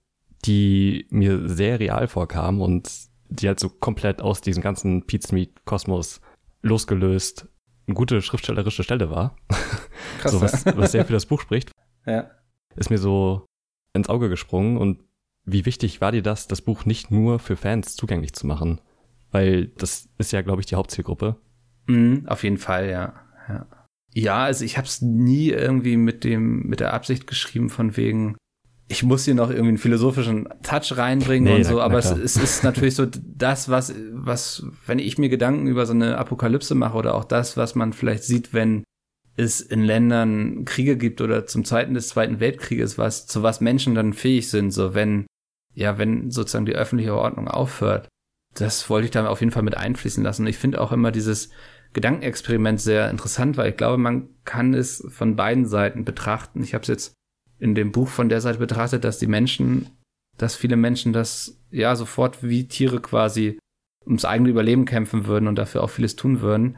S1: die mir sehr real vorkam und die halt so komplett aus diesem ganzen Pizmeet-Kosmos losgelöst eine gute schriftstellerische Stelle war. [laughs] Krass, so was, was sehr für das Buch spricht. [laughs]
S2: Ja.
S1: Ist mir so ins Auge gesprungen und wie wichtig war dir das, das Buch nicht nur für Fans zugänglich zu machen? Weil das ist ja, glaube ich, die Hauptzielgruppe.
S2: Mhm, auf jeden Fall, ja. Ja, ja also ich habe es nie irgendwie mit dem mit der Absicht geschrieben von wegen ich muss hier noch irgendwie einen philosophischen Touch reinbringen nee, und so, na, aber na es, es, ist natürlich so das, was, was, wenn ich mir Gedanken über so eine Apokalypse mache oder auch das, was man vielleicht sieht, wenn es in Ländern Kriege gibt oder zum Zeiten des Zweiten Weltkrieges, was, zu was Menschen dann fähig sind, so wenn, ja, wenn sozusagen die öffentliche Ordnung aufhört. Das wollte ich da auf jeden Fall mit einfließen lassen. Ich finde auch immer dieses, Gedankenexperiment sehr interessant, weil ich glaube, man kann es von beiden Seiten betrachten. Ich habe es jetzt in dem Buch von der Seite betrachtet, dass die Menschen, dass viele Menschen das ja sofort wie Tiere quasi ums eigene Überleben kämpfen würden und dafür auch vieles tun würden.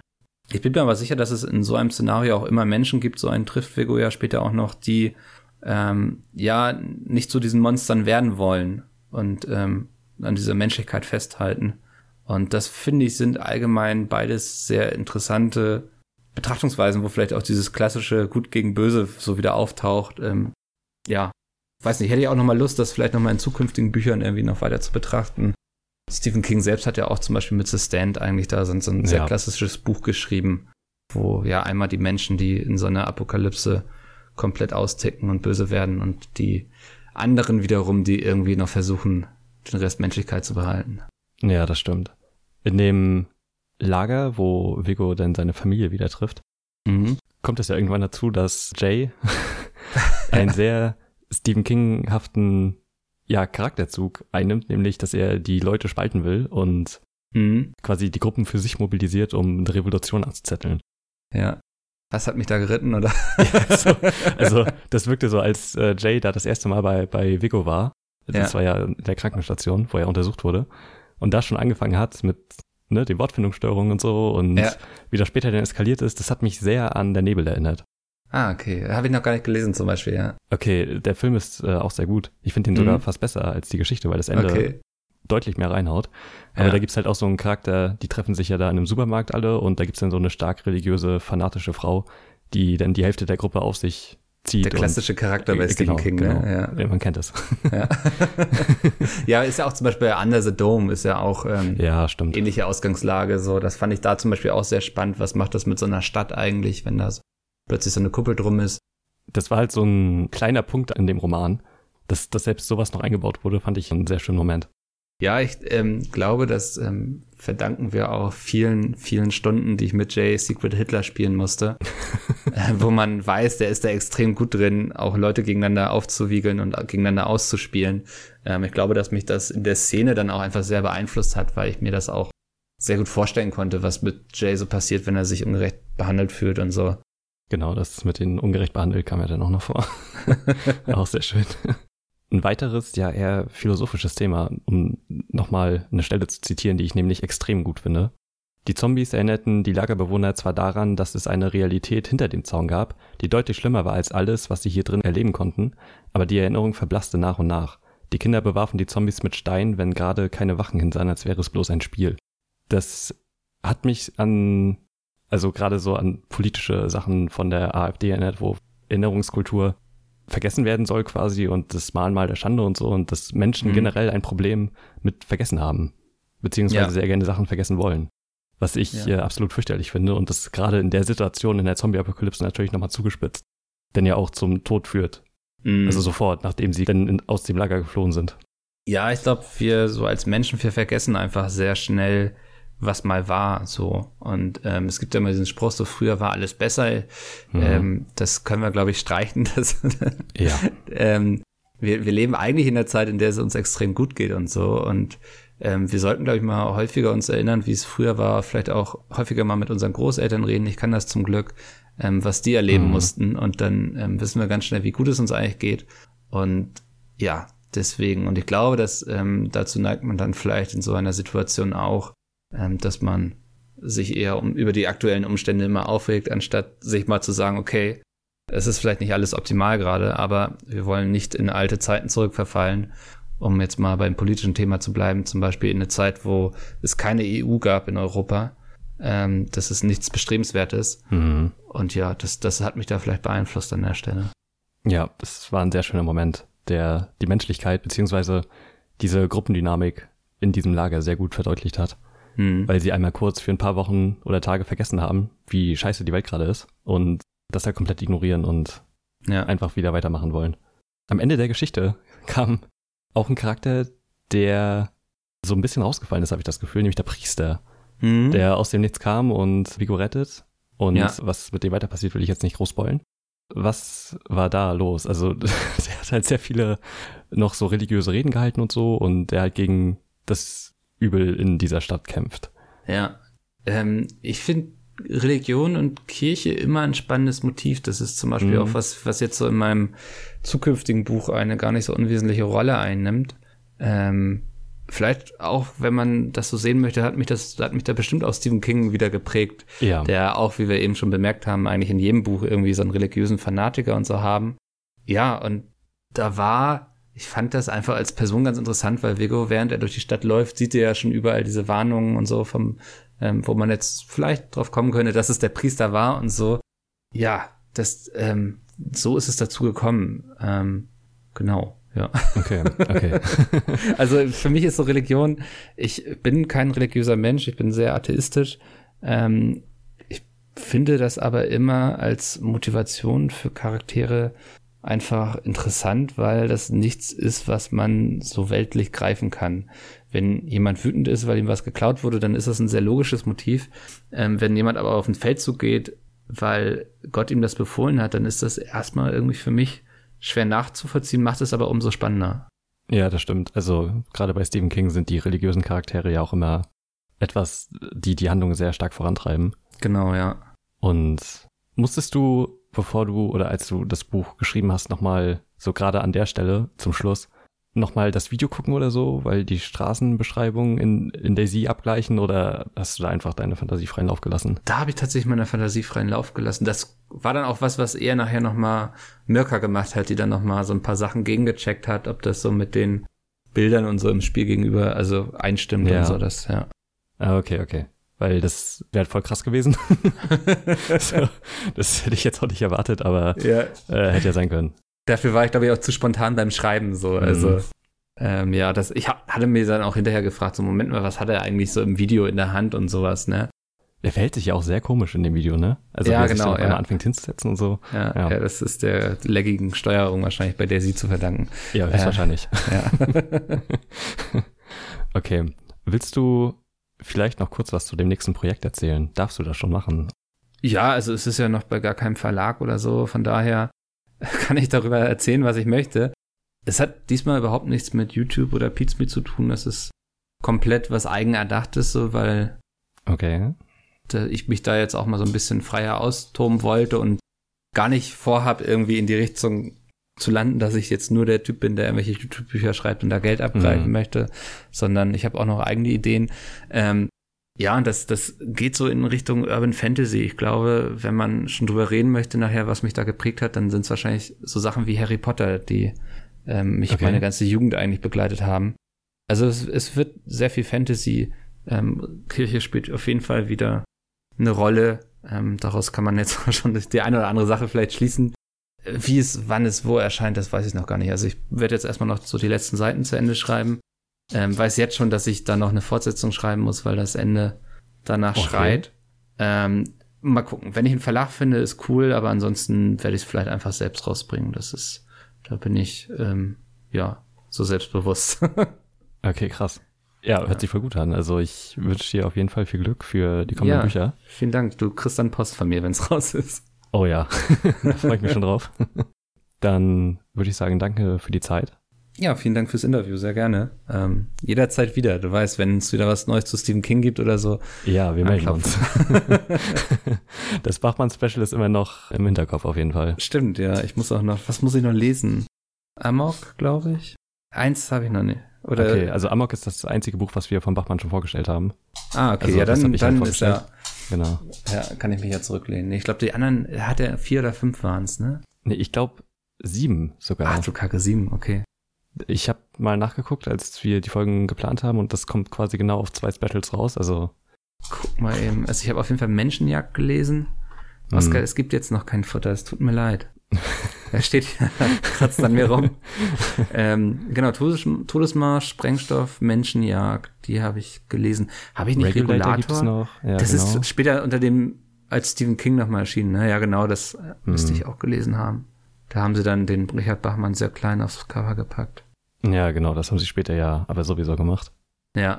S2: Ich bin mir aber sicher, dass es in so einem Szenario auch immer Menschen gibt, so einen trifft Vigo ja später auch noch, die ähm, ja nicht zu diesen Monstern werden wollen und ähm, an dieser Menschlichkeit festhalten. Und das finde ich sind allgemein beides sehr interessante Betrachtungsweisen, wo vielleicht auch dieses klassische Gut gegen Böse so wieder auftaucht. Ähm, ja, weiß nicht, hätte ich auch nochmal Lust, das vielleicht nochmal in zukünftigen Büchern irgendwie noch weiter zu betrachten. Stephen King selbst hat ja auch zum Beispiel mit The Stand eigentlich da so ein, so ein sehr klassisches Buch geschrieben, wo ja einmal die Menschen, die in so einer Apokalypse komplett austicken und böse werden und die anderen wiederum, die irgendwie noch versuchen, den Rest Menschlichkeit zu behalten.
S1: Ja, das stimmt. In dem Lager, wo Vigo dann seine Familie wieder trifft, mhm. kommt es ja irgendwann dazu, dass Jay [laughs] einen sehr Stephen King-haften ja, Charakterzug einnimmt, nämlich, dass er die Leute spalten will und mhm. quasi die Gruppen für sich mobilisiert, um eine Revolution anzuzetteln.
S2: Ja. Was hat mich da geritten, oder? [laughs]
S1: ja, so, also, das wirkte so, als äh, Jay da das erste Mal bei, bei Vigo war. Das ja. war ja in der Krankenstation, wo er untersucht wurde. Und da schon angefangen hat mit ne, den Wortfindungsstörungen und so und ja. wie das später dann eskaliert ist, das hat mich sehr an der Nebel erinnert.
S2: Ah, okay. Habe ich noch gar nicht gelesen zum Beispiel, ja.
S1: Okay, der Film ist äh, auch sehr gut. Ich finde ihn mhm. sogar fast besser als die Geschichte, weil das Ende okay. deutlich mehr reinhaut. Aber ja. da gibt's halt auch so einen Charakter, die treffen sich ja da in einem Supermarkt alle und da gibt's dann so eine stark religiöse, fanatische Frau, die dann die Hälfte der Gruppe auf sich zieht.
S2: Der klassische Charakter bei Stephen genau, King, ne?
S1: genau. ne? Ja. ja. man kennt das.
S2: Ja. [laughs] ja, ist ja auch zum Beispiel Under the Dome ist ja auch ähm,
S1: ja, stimmt.
S2: ähnliche Ausgangslage. So, das fand ich da zum Beispiel auch sehr spannend. Was macht das mit so einer Stadt eigentlich, wenn da plötzlich so eine Kuppel drum ist?
S1: das war halt so ein kleiner Punkt in dem Roman. Dass, dass selbst sowas noch eingebaut wurde, fand ich einen sehr schönen Moment.
S2: Ja, ich ähm, glaube, das ähm, verdanken wir auch vielen, vielen Stunden, die ich mit Jay Secret Hitler spielen musste, [laughs] äh, wo man weiß, der ist da extrem gut drin, auch Leute gegeneinander aufzuwiegeln und gegeneinander auszuspielen. Ähm, ich glaube, dass mich das in der Szene dann auch einfach sehr beeinflusst hat, weil ich mir das auch sehr gut vorstellen konnte, was mit Jay so passiert, wenn er sich ungerecht behandelt fühlt und so.
S1: Genau, das mit den ungerecht behandelt kam ja dann auch noch vor. [laughs] [laughs] auch sehr schön. Ein weiteres, ja eher philosophisches Thema, um nochmal eine Stelle zu zitieren, die ich nämlich extrem gut finde. Die Zombies erinnerten die Lagerbewohner zwar daran, dass es eine Realität hinter dem Zaun gab, die deutlich schlimmer war als alles, was sie hier drin erleben konnten, aber die Erinnerung verblasste nach und nach. Die Kinder bewarfen die Zombies mit Steinen, wenn gerade keine Wachen hin seien, als wäre es bloß ein Spiel. Das hat mich an also gerade so an politische Sachen von der AfD erinnert, wo Erinnerungskultur vergessen werden soll quasi und das Mahnmal der Schande und so und dass Menschen mhm. generell ein Problem mit Vergessen haben, beziehungsweise ja. sehr gerne Sachen vergessen wollen. Was ich ja. äh, absolut fürchterlich finde und das gerade in der Situation in der Zombie-Apokalypse natürlich nochmal zugespitzt, denn ja auch zum Tod führt. Mhm. Also sofort, nachdem sie dann in, aus dem Lager geflohen sind.
S2: Ja, ich glaube, wir so als Menschen, wir vergessen einfach sehr schnell, was mal war, so. Und ähm, es gibt ja immer diesen Spruch, so früher war alles besser. Mhm. Ähm, das können wir, glaube ich, streichen. [laughs] Das, ja. ähm, wir, wir leben eigentlich in der Zeit, in der es uns extrem gut geht und so. Und ähm, wir sollten, glaube ich, mal häufiger uns erinnern, wie es früher war, vielleicht auch häufiger mal mit unseren Großeltern reden. Ich kann das zum Glück, ähm, was die erleben mhm. mussten. Und dann ähm, wissen wir ganz schnell, wie gut es uns eigentlich geht. Und ja, deswegen. Und ich glaube, dass ähm, dazu neigt man dann vielleicht in so einer Situation auch, ähm, dass man sich eher um, über die aktuellen Umstände immer aufregt, anstatt sich mal zu sagen, okay, es ist vielleicht nicht alles optimal gerade, aber wir wollen nicht in alte Zeiten zurückverfallen, um jetzt mal beim politischen Thema zu bleiben, zum Beispiel in eine Zeit, wo es keine EU gab in Europa. Ähm, das ist nichts Bestrebenswertes. Mhm. Und ja, das, das hat mich da vielleicht beeinflusst an der Stelle.
S1: Ja, das war ein sehr schöner Moment, der die Menschlichkeit beziehungsweise diese Gruppendynamik in diesem Lager sehr gut verdeutlicht hat hm. weil sie einmal kurz für ein paar Wochen oder Tage vergessen haben, wie scheiße die Welt gerade ist und das halt komplett ignorieren und ja. einfach wieder weitermachen wollen. Am Ende der Geschichte [laughs] kam auch ein Charakter, der so ein bisschen rausgefallen ist, habe ich das Gefühl, nämlich der Priester, hm. der aus dem Nichts kam und Vigo rettet. Und ja. was mit dem weiter passiert, will ich jetzt nicht groß spoilen. Was war da los? Also, [laughs] der hat halt sehr viele noch so religiöse Reden gehalten und so und der halt gegen das Übel in dieser Stadt kämpft.
S2: Ja, ähm, ich finde Religion und Kirche immer ein spannendes Motiv. Das ist zum Beispiel mhm. auch was, was jetzt so in meinem zukünftigen Buch eine gar nicht so unwesentliche Rolle einnimmt. Ähm, vielleicht auch, wenn man das so sehen möchte, hat mich das, hat mich da bestimmt auch Stephen King wieder geprägt. Ja. Der auch, wie wir eben schon bemerkt haben, eigentlich in jedem Buch irgendwie so einen religiösen Fanatiker und so haben. Ja, und da war ich fand das einfach als Person ganz interessant, weil Vigo, während er durch die Stadt läuft, sieht er ja schon überall diese Warnungen und so vom, ähm, wo man jetzt vielleicht drauf kommen könnte, dass es der Priester war und so. Ja, das, ähm, so ist es dazu gekommen. Ähm, genau, ja.
S1: Okay, okay. [laughs]
S2: also für mich ist so Religion, ich bin kein religiöser Mensch, ich bin sehr atheistisch. Ähm, ich finde das aber immer als Motivation für Charaktere einfach interessant, weil das nichts ist, was man so weltlich greifen kann. Wenn jemand wütend ist, weil ihm was geklaut wurde, dann ist das ein sehr logisches Motiv. Ähm, wenn jemand aber auf den Feldzug geht, weil Gott ihm das befohlen hat, dann ist das erstmal irgendwie für mich schwer nachzuvollziehen, macht es aber umso spannender.
S1: Ja, das stimmt. Also gerade bei Stephen King sind die religiösen Charaktere ja auch immer etwas, die die Handlung sehr stark vorantreiben.
S2: Genau, ja.
S1: Und musstest du bevor du oder als du das Buch geschrieben hast, nochmal so gerade an der Stelle zum Schluss nochmal das Video gucken oder so, weil die Straßenbeschreibungen in, in Daisy abgleichen oder hast du da einfach deine Fantasie freien Lauf gelassen?
S2: Da habe ich tatsächlich meine Fantasie freien Lauf gelassen. Das war dann auch was, was eher nachher nochmal Mirka gemacht hat, die dann nochmal so ein paar Sachen gegengecheckt hat, ob das so mit den Bildern und so im Spiel gegenüber, also einstimmt ja. und so, das, ja.
S1: Ah, okay, okay weil das wäre voll krass gewesen. [laughs] so, das hätte ich jetzt auch nicht erwartet, aber ja. Äh, hätte ja sein können.
S2: Dafür war ich, glaube ich, auch zu spontan beim Schreiben so. Mhm. Also ähm, ja, das, ich hatte mir dann auch hinterher gefragt, so Moment mal, was hat er eigentlich so im Video in der Hand und sowas, ne?
S1: Der verhält sich ja auch sehr komisch in dem Video, ne?
S2: Also ja, genau,
S1: sich ja. anfängt hinzusetzen und so.
S2: Ja, ja, ja. das ist der laggigen Steuerung wahrscheinlich bei der sie zu verdanken.
S1: Ja, höchstwahrscheinlich. Äh, ja. [laughs] okay. Willst du vielleicht noch kurz was zu dem nächsten Projekt erzählen? Darfst du das schon machen?
S2: Ja, also es ist ja noch bei gar keinem Verlag oder so, von daher [laughs] kann ich darüber erzählen, was ich möchte. Es hat diesmal überhaupt nichts mit YouTube oder Pizmeet zu tun, das ist komplett was Eigenerdachtes, so, weil
S1: okay.
S2: ich mich da jetzt auch mal so ein bisschen freier austoben wollte und gar nicht vorhab, irgendwie in die Richtung zu landen, dass ich jetzt nur der Typ bin, der irgendwelche YouTube-Bücher schreibt und da Geld abgreifen mhm. möchte, sondern ich habe auch noch eigene Ideen. Ähm, ja, und das, das geht so in Richtung Urban Fantasy. Ich glaube, wenn man schon drüber reden möchte nachher, was mich da geprägt hat, dann sind es wahrscheinlich so Sachen wie Harry Potter, die ähm, mich okay. meine ganze Jugend eigentlich begleitet haben. Also es, es wird sehr viel Fantasy. Ähm, Kirche spielt auf jeden Fall wieder eine Rolle. Ähm, daraus kann man jetzt [laughs] schon die eine oder andere Sache vielleicht schließen. Wie es, wann es wo erscheint, das weiß ich noch gar nicht. Also ich werde jetzt erstmal noch so die letzten Seiten zu Ende schreiben. Ähm, weiß jetzt schon, dass ich da noch eine Fortsetzung schreiben muss, weil das Ende danach okay. schreit. Ähm, mal gucken. Wenn ich einen Verlag finde, ist cool, aber ansonsten werde ich es vielleicht einfach selbst rausbringen. Das ist, da bin ich, ähm, ja, so selbstbewusst. [laughs]
S1: okay, krass. Ja, hört ja. sich voll gut an. Also ich wünsche dir auf jeden Fall viel Glück für die kommenden ja, Bücher.
S2: Vielen Dank. Du kriegst dann Post von mir, wenn es [laughs] raus ist.
S1: Oh ja, [laughs] da freue ich mich schon drauf. Dann würde ich sagen, danke für die Zeit.
S2: Ja, vielen Dank fürs Interview, sehr gerne. Ähm, jederzeit wieder. Du weißt, wenn es wieder was Neues zu Stephen King gibt oder so.
S1: Ja, wir melden uns. [laughs] das Bachmann-Special ist immer noch im Hinterkopf auf jeden Fall.
S2: Stimmt, ja. Ich muss auch noch, was muss ich noch lesen? Amok, glaube ich. Eins habe ich noch nicht. Oder
S1: okay, also Amok ist das einzige Buch, was wir von Bachmann schon vorgestellt haben.
S2: Ah, okay, also, ja, dann, dann halt ist ja,
S1: genau.
S2: Ja, kann ich mich ja zurücklehnen. Ich glaube, die anderen, hat er vier oder fünf waren's, ne?
S1: Nee, ich glaube sieben sogar.
S2: Ach du Kacke, sieben, okay.
S1: Ich habe mal nachgeguckt, als wir die Folgen geplant haben und das kommt quasi genau auf zwei Specials raus, also.
S2: Guck mal eben. Also ich habe auf jeden Fall Menschenjagd gelesen. Oskar, hm. es gibt jetzt noch kein Futter, es tut mir leid. [laughs] er steht hier, [laughs] kratzt an mir rum. [laughs] ähm, genau, Todes Todesmarsch, Sprengstoff, Menschenjagd, die habe ich gelesen. Habe ich nicht Regulator? Regulator?
S1: noch. Ja,
S2: das genau. ist später unter dem, als Stephen King nochmal erschienen. Ne? Ja, genau, das mhm. müsste ich auch gelesen haben. Da haben sie dann den Richard Bachmann sehr klein aufs Cover gepackt.
S1: Ja, genau, das haben sie später ja aber sowieso gemacht.
S2: Ja.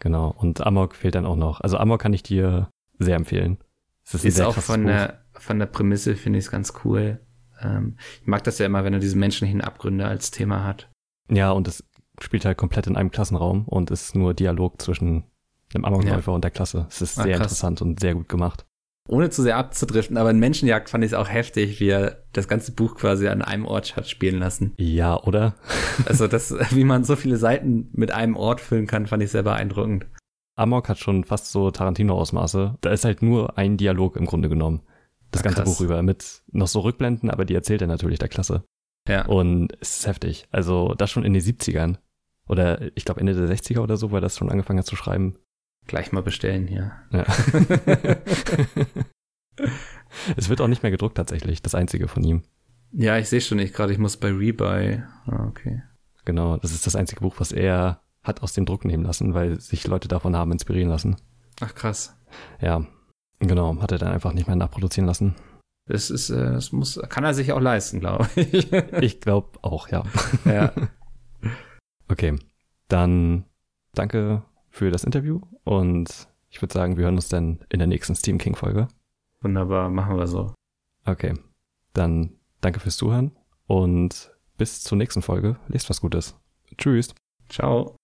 S1: Genau, und Amok fehlt dann auch noch. Also Amok kann ich dir sehr empfehlen.
S2: Es ist, ist auch von Buch. der, von der Prämisse finde ich es ganz cool. Ähm, ich mag das ja immer, wenn er diese menschlichen Abgründe als Thema hat.
S1: Ja, und es spielt halt komplett in einem Klassenraum und ist nur Dialog zwischen dem Amokläufer ja. und der Klasse. Es ist ah, sehr krass. interessant und sehr gut gemacht.
S2: Ohne zu sehr abzudriften, aber in Menschenjagd fand ich es auch heftig, wie er das ganze Buch quasi an einem Ort hat spielen lassen.
S1: Ja, oder? [laughs]
S2: also das, wie man so viele Seiten mit einem Ort füllen kann, fand ich sehr beeindruckend.
S1: Amok hat schon fast so Tarantino-Ausmaße. Da ist halt nur ein Dialog im Grunde genommen das ganze Krass. Buch über mit noch so Rückblenden, aber die erzählt er natürlich der Klasse.
S2: Ja.
S1: Und es ist heftig. Also das schon in den 70ern. Oder ich glaube Ende der 60er oder so, weil das schon angefangen hat zu schreiben.
S2: Gleich mal bestellen hier.
S1: Ja. [laughs] es wird auch nicht mehr gedruckt tatsächlich, das einzige von ihm.
S2: Ja, ich sehe schon nicht gerade, ich muss bei Rebuy. Ah, okay.
S1: Genau, das ist das einzige Buch, was er hat aus dem Druck nehmen lassen, weil sich Leute davon haben inspirieren lassen.
S2: Ach krass.
S1: Ja, genau, hat er dann einfach nicht mehr nachproduzieren lassen.
S2: Das ist, äh, das muss, kann er sich auch leisten, glaube ich. [laughs]
S1: Ich glaube auch, ja.
S2: ja. [laughs]
S1: Okay, dann danke für das Interview und ich würde sagen, wir hören uns dann in der nächsten Steam King Folge.
S2: Wunderbar, machen wir so.
S1: Okay, dann danke fürs Zuhören und bis zur nächsten Folge. Lest was Gutes. Tschüss.
S2: Ciao.